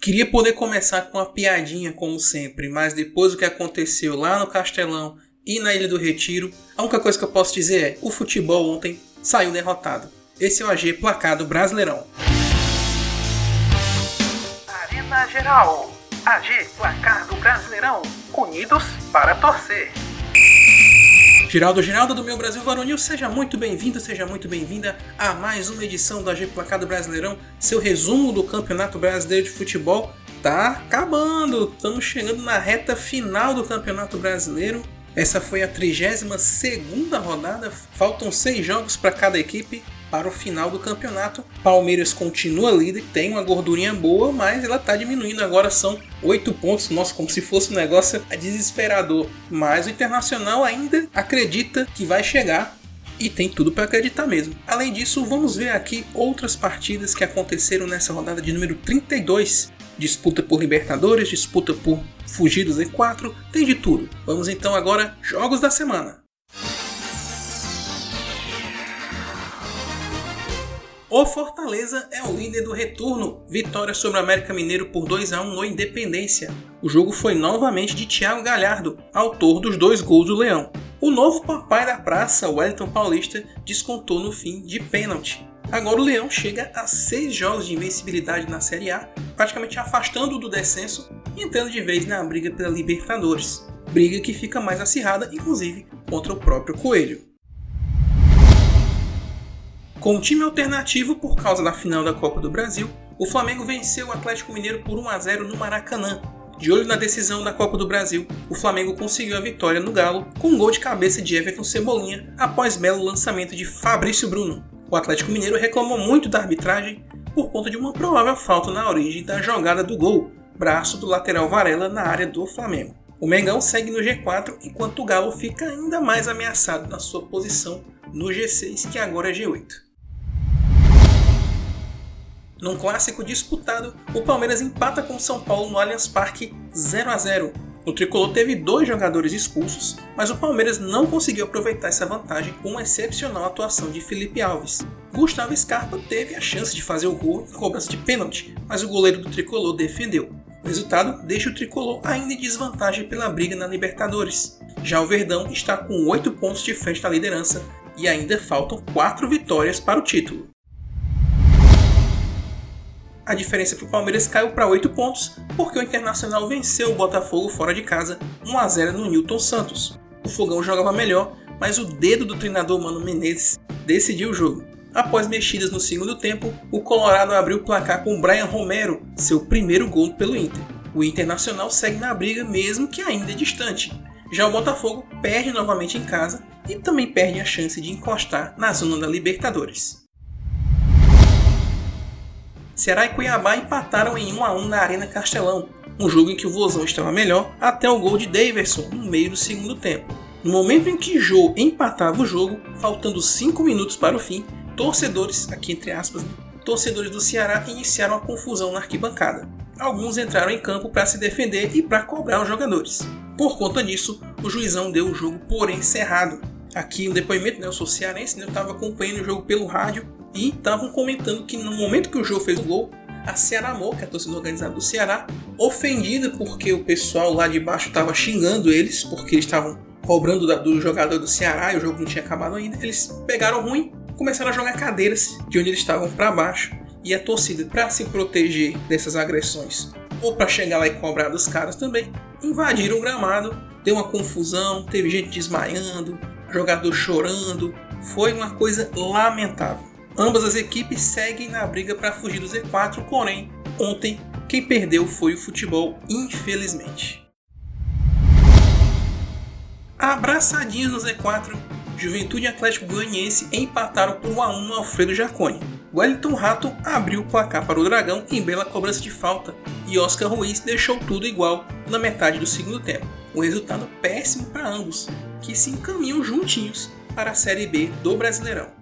Queria poder começar com uma piadinha, como sempre, mas depois do que aconteceu lá no Castelão e na Ilha do Retiro, a única coisa que eu posso dizer é: o futebol ontem saiu derrotado. Esse é o AG Placado Brasileirão. Arena Geral. AG Placar do Brasileirão. Unidos para torcer. Geraldo Geraldo do Meu Brasil Varonil, seja muito bem-vindo, seja muito bem-vinda a mais uma edição do AG Placado Brasileirão, seu resumo do Campeonato Brasileiro de Futebol. Tá acabando, estamos chegando na reta final do Campeonato Brasileiro. Essa foi a 32 segunda rodada, faltam seis jogos para cada equipe para o final do campeonato. Palmeiras continua líder, tem uma gordurinha boa, mas ela está diminuindo. Agora são 8 pontos. Nossa, como se fosse um negócio desesperador. Mas o Internacional ainda acredita que vai chegar. E tem tudo para acreditar mesmo. Além disso, vamos ver aqui outras partidas que aconteceram nessa rodada de número 32. Disputa por Libertadores, disputa por fugir do Z4, tem de tudo. Vamos então agora, jogos da semana. O Fortaleza é o líder do retorno. Vitória sobre o América Mineiro por 2 a 1 no Independência. O jogo foi novamente de Thiago Galhardo, autor dos dois gols do Leão. O novo papai da praça, Wellington Paulista, descontou no fim de pênalti. Agora o Leão chega a seis jogos de invencibilidade na Série A, praticamente afastando do descenso e entrando de vez na briga pela Libertadores. Briga que fica mais acirrada, inclusive, contra o próprio Coelho. Com um time alternativo por causa da final da Copa do Brasil, o Flamengo venceu o Atlético Mineiro por 1 a 0 no Maracanã. De olho na decisão da Copa do Brasil, o Flamengo conseguiu a vitória no Galo com um gol de cabeça de Everton Cebolinha após belo lançamento de Fabrício Bruno. O Atlético Mineiro reclamou muito da arbitragem por conta de uma provável falta na origem da jogada do gol, braço do lateral Varela na área do Flamengo. O Mengão segue no G4 enquanto o Galo fica ainda mais ameaçado na sua posição no G6, que agora é G8. Num clássico disputado, o Palmeiras empata com o São Paulo no Allianz Parque 0 a 0. O tricolor teve dois jogadores expulsos, mas o Palmeiras não conseguiu aproveitar essa vantagem com uma excepcional atuação de Felipe Alves. Gustavo Scarpa teve a chance de fazer o gol em cobrança de pênalti, mas o goleiro do tricolor defendeu. O resultado deixa o tricolor ainda em desvantagem pela briga na Libertadores. Já o Verdão está com 8 pontos de frente na liderança e ainda faltam 4 vitórias para o título a diferença para o Palmeiras caiu para 8 pontos, porque o Internacional venceu o Botafogo fora de casa 1 a 0 no Newton Santos. O Fogão jogava melhor, mas o dedo do treinador Mano Menezes decidiu o jogo. Após mexidas no segundo tempo, o Colorado abriu o placar com Brian Romero, seu primeiro gol pelo Inter. O Internacional segue na briga mesmo que ainda é distante. Já o Botafogo perde novamente em casa e também perde a chance de encostar na zona da Libertadores. Ceará e Cuiabá empataram em 1 a 1 na Arena Castelão, um jogo em que o Vozão estava melhor até o gol de Daverson no meio do segundo tempo. No momento em que Jô empatava o jogo, faltando 5 minutos para o fim, torcedores, aqui entre aspas, torcedores do Ceará iniciaram a confusão na arquibancada. Alguns entraram em campo para se defender e para cobrar os jogadores. Por conta disso, o juizão deu o jogo por encerrado. Aqui um depoimento, né, eu sou cearense, né, eu estava acompanhando o jogo pelo rádio e estavam comentando que no momento que o Jô fez o gol, a Ceará é a torcida organizada do Ceará, ofendida porque o pessoal lá de baixo estava xingando eles, porque eles estavam cobrando do jogador do Ceará e o jogo não tinha acabado ainda, eles pegaram ruim começaram a jogar cadeiras de onde eles estavam para baixo. E a torcida, para se proteger dessas agressões, ou para chegar lá e cobrar dos caras também, invadiram o gramado, deu uma confusão, teve gente desmaiando, jogador chorando, foi uma coisa lamentável. Ambas as equipes seguem na briga para fugir do Z4, porém, ontem quem perdeu foi o futebol, infelizmente. Abraçadinhos no Z4, Juventude e Atlético Goianiense empataram por 1 a 1 no Alfredo Jaconi. Wellington Rato abriu o placar para o Dragão em bela cobrança de falta e Oscar Ruiz deixou tudo igual na metade do segundo tempo. Um resultado péssimo para ambos, que se encaminham juntinhos para a Série B do Brasileirão.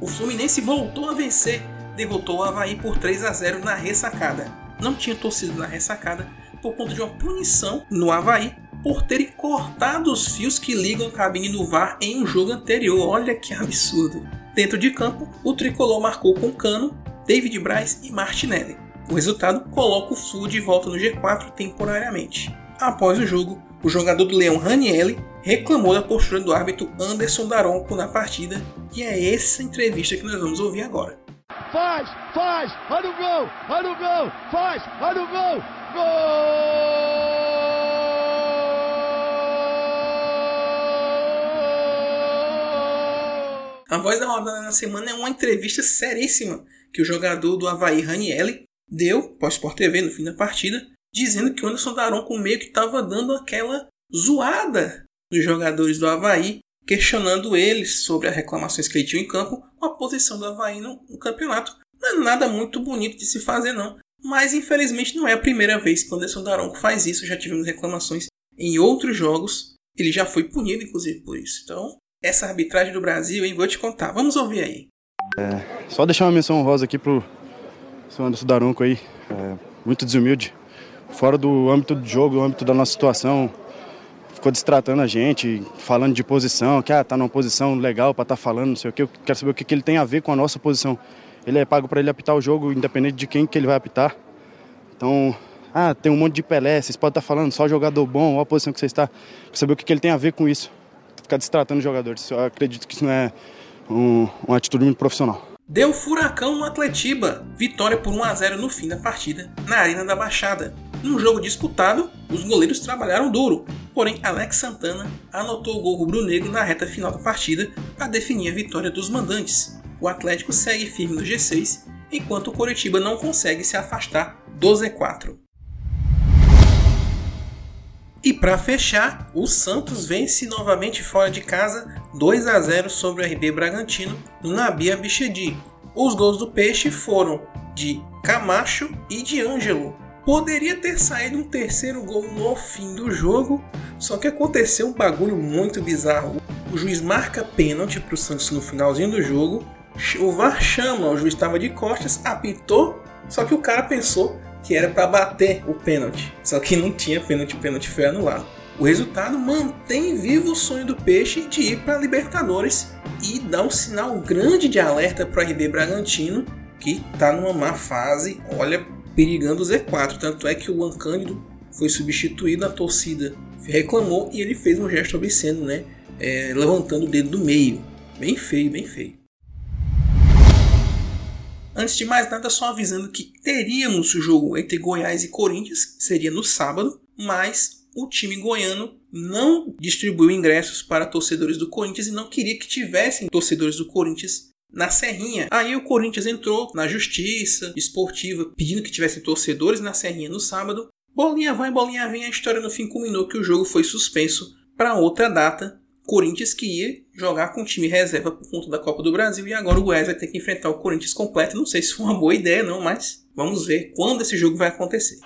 O Fluminense voltou a vencer, derrotou o Havaí por 3 a 0 na ressacada. Não tinha torcido na ressacada por conta de uma punição no Havaí por terem cortado os fios que ligam a cabine do VAR em um jogo anterior. Olha que absurdo. Dentro de campo, o tricolor marcou com Cano, David Braz e Martinelli. O resultado coloca o Flu de volta no G4 temporariamente. Após o jogo, o jogador do Leão Ranielli reclamou da postura do árbitro Anderson Daronco na partida, e é essa entrevista que nós vamos ouvir agora. Faz, faz, olha o gol, olha o gol, faz, olha o gol, gol! A voz da rodada na semana é uma entrevista seríssima que o jogador do Havaí Ranielli deu para o Sport TV no fim da partida, dizendo que o Anderson Daronco meio que estava dando aquela zoada nos jogadores do Havaí, questionando eles sobre as reclamações que ele tinha em campo, com a posição do Havaí no, no campeonato. Não é nada muito bonito de se fazer, não. Mas infelizmente não é a primeira vez que o Anderson Daronco faz isso. Já tivemos reclamações em outros jogos. Ele já foi punido, inclusive, por isso. Então, essa arbitragem do Brasil, hein? Vou te contar. Vamos ouvir aí. É, só deixar uma menção honrosa aqui pro seu Anderson Daronco aí. É, muito desumilde. Fora do âmbito do jogo, do âmbito da nossa situação. Ficou distratando a gente, falando de posição, que ah, tá numa posição legal para estar tá falando, não sei o que. Eu quero saber o que, que ele tem a ver com a nossa posição. Ele é pago para ele apitar o jogo, independente de quem que ele vai apitar. Então, ah, tem um monte de Pelé, vocês podem estar tá falando só jogador bom, ou a posição que você está. Quero saber o que, que ele tem a ver com isso ficar destratando jogadores. Eu acredito que isso não é um, uma atitude muito profissional. Deu furacão no Atletiba. Vitória por 1 a 0 no fim da partida, na Arena da Baixada. Num jogo disputado, os goleiros trabalharam duro, porém Alex Santana anotou o gol rubro-negro na reta final da partida para definir a vitória dos mandantes. O Atlético segue firme no G6, enquanto o Coritiba não consegue se afastar do Z4. E para fechar, o Santos vence novamente fora de casa 2 a 0 sobre o RB Bragantino no Nabi Abichedi. Os gols do Peixe foram de Camacho e de Ângelo. Poderia ter saído um terceiro gol no fim do jogo, só que aconteceu um bagulho muito bizarro. O juiz marca pênalti para o Santos no finalzinho do jogo. O VAR chama, o juiz estava de costas, apitou, só que o cara pensou que era para bater o pênalti. Só que não tinha pênalti, pênalti foi anulado. O resultado mantém vivo o sonho do Peixe de ir para Libertadores e dá um sinal grande de alerta para o RB Bragantino, que está numa má fase, olha, perigando o Z4. Tanto é que o Luan Cândido foi substituído, a torcida reclamou e ele fez um gesto obsceno, né? É, levantando o dedo do meio. Bem feio, bem feio. Antes de mais nada, só avisando que teríamos o jogo entre Goiás e Corinthians, que seria no sábado, mas o time goiano não distribuiu ingressos para torcedores do Corinthians e não queria que tivessem torcedores do Corinthians na Serrinha. Aí o Corinthians entrou na justiça esportiva pedindo que tivessem torcedores na Serrinha no sábado. Bolinha vai, bolinha vem, a história no fim culminou que o jogo foi suspenso para outra data Corinthians que ia jogar com o time reserva por conta da Copa do Brasil e agora o Goiás vai ter que enfrentar o Corinthians completo. Não sei se foi uma boa ideia não, mas vamos ver quando esse jogo vai acontecer.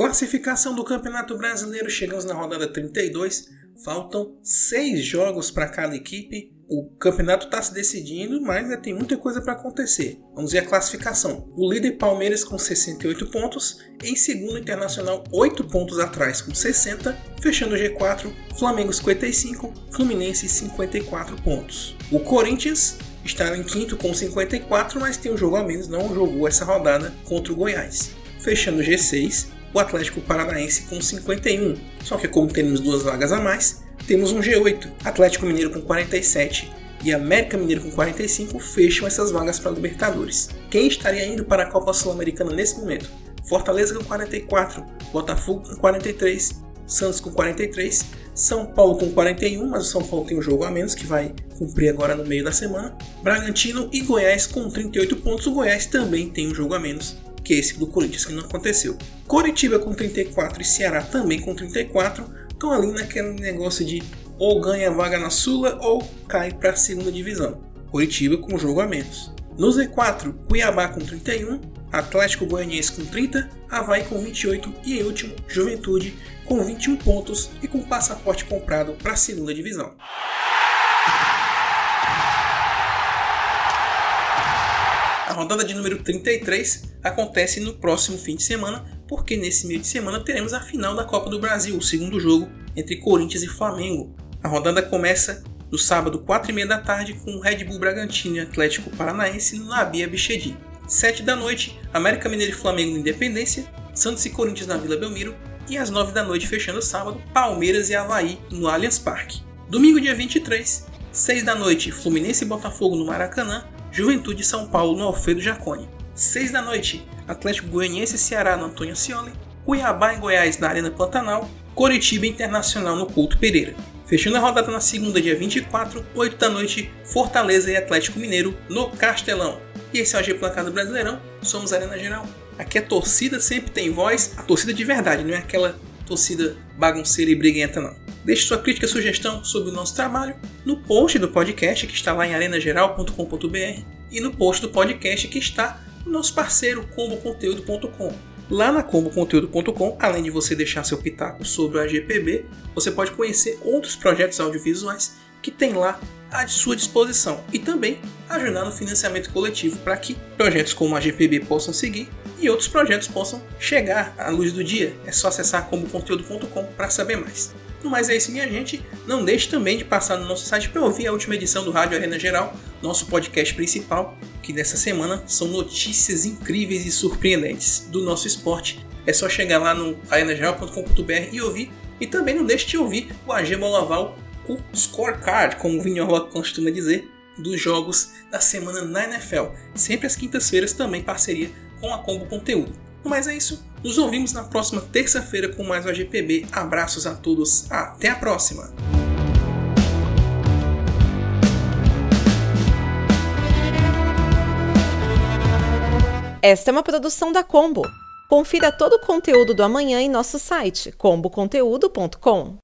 Classificação do Campeonato Brasileiro, chegamos na rodada 32. Faltam seis jogos para cada equipe o campeonato está se decidindo, mas ainda tem muita coisa para acontecer. Vamos ver a classificação. O líder Palmeiras com 68 pontos, em segundo Internacional 8 pontos atrás com 60, fechando o G4, Flamengo 55, Fluminense 54 pontos. O Corinthians está em quinto com 54, mas tem um jogo a menos, não jogou essa rodada contra o Goiás. Fechando o G6, o Atlético Paranaense com 51. Só que como temos duas vagas a mais, temos um G8, Atlético Mineiro com 47 e América Mineiro com 45 fecham essas vagas para Libertadores. Quem estaria indo para a Copa Sul-Americana nesse momento? Fortaleza com 44, Botafogo com 43, Santos com 43, São Paulo com 41, mas o São Paulo tem um jogo a menos que vai cumprir agora no meio da semana. Bragantino e Goiás com 38 pontos. O Goiás também tem um jogo a menos que esse do Corinthians que não aconteceu. Coritiba com 34 e Ceará também com 34 estão ali naquele negócio de ou ganha vaga na Sula ou cai para a segunda divisão. Curitiba com um jogo a menos. No Z4, Cuiabá com 31, Atlético Goianiense com 30, Havaí com 28 e em último, Juventude com 21 pontos e com passaporte comprado para a segunda divisão. Rodada de número 33 acontece no próximo fim de semana, porque nesse meio de semana teremos a final da Copa do Brasil, o segundo jogo entre Corinthians e Flamengo. A rodada começa no sábado, 4 e meia da tarde, com o Red Bull Bragantino e Atlético Paranaense no Labia Bichedi. 7 da noite, América Mineiro e Flamengo Independência, Santos e Corinthians na Vila Belmiro, e às 9 da noite, fechando o sábado, Palmeiras e Havaí no Allianz Parque. Domingo, dia 23, 6 da noite, Fluminense e Botafogo no Maracanã, Juventude São Paulo no Alfredo Jaconi. 6 da noite, Atlético Goianiense e Ceará no Antônio Ascioli, Cuiabá e Goiás na Arena Pantanal, Coritiba Internacional no Couto Pereira. Fechando a rodada na segunda, dia 24, 8 da noite, Fortaleza e Atlético Mineiro no Castelão. E esse é o AG Placado Brasileirão, somos Arena Geral. Aqui a torcida sempre tem voz, a torcida de verdade, não é aquela torcida bagunceira e briguenta não. Deixe sua crítica e sugestão sobre o nosso trabalho no post do podcast que está lá em arenageral.com.br e no post do podcast que está no nosso parceiro comboconteúdo.com. Lá na comboconteúdo.com, além de você deixar seu pitaco sobre o AGPB, você pode conhecer outros projetos audiovisuais que tem lá à sua disposição e também ajudar no financiamento coletivo para que projetos como a GPB possam seguir e outros projetos possam chegar à luz do dia. É só acessar comboconteúdo.com para saber mais. No mais é isso, minha gente. Não deixe também de passar no nosso site para ouvir a última edição do Rádio Arena Geral, nosso podcast principal, que dessa semana são notícias incríveis e surpreendentes do nosso esporte. É só chegar lá no arenageral.com.br e ouvir. E também não deixe de ouvir o AG Bolaval, o scorecard, como o Vinhola costuma dizer, dos jogos da semana na NFL. Sempre às quintas-feiras, também parceria com a Combo Conteúdo. Mas é isso. Nos ouvimos na próxima terça-feira com mais um AGPB. Abraços a todos. Até a próxima. Esta é uma produção da Combo. Confira todo o conteúdo do amanhã em nosso site comboconteúdo.com.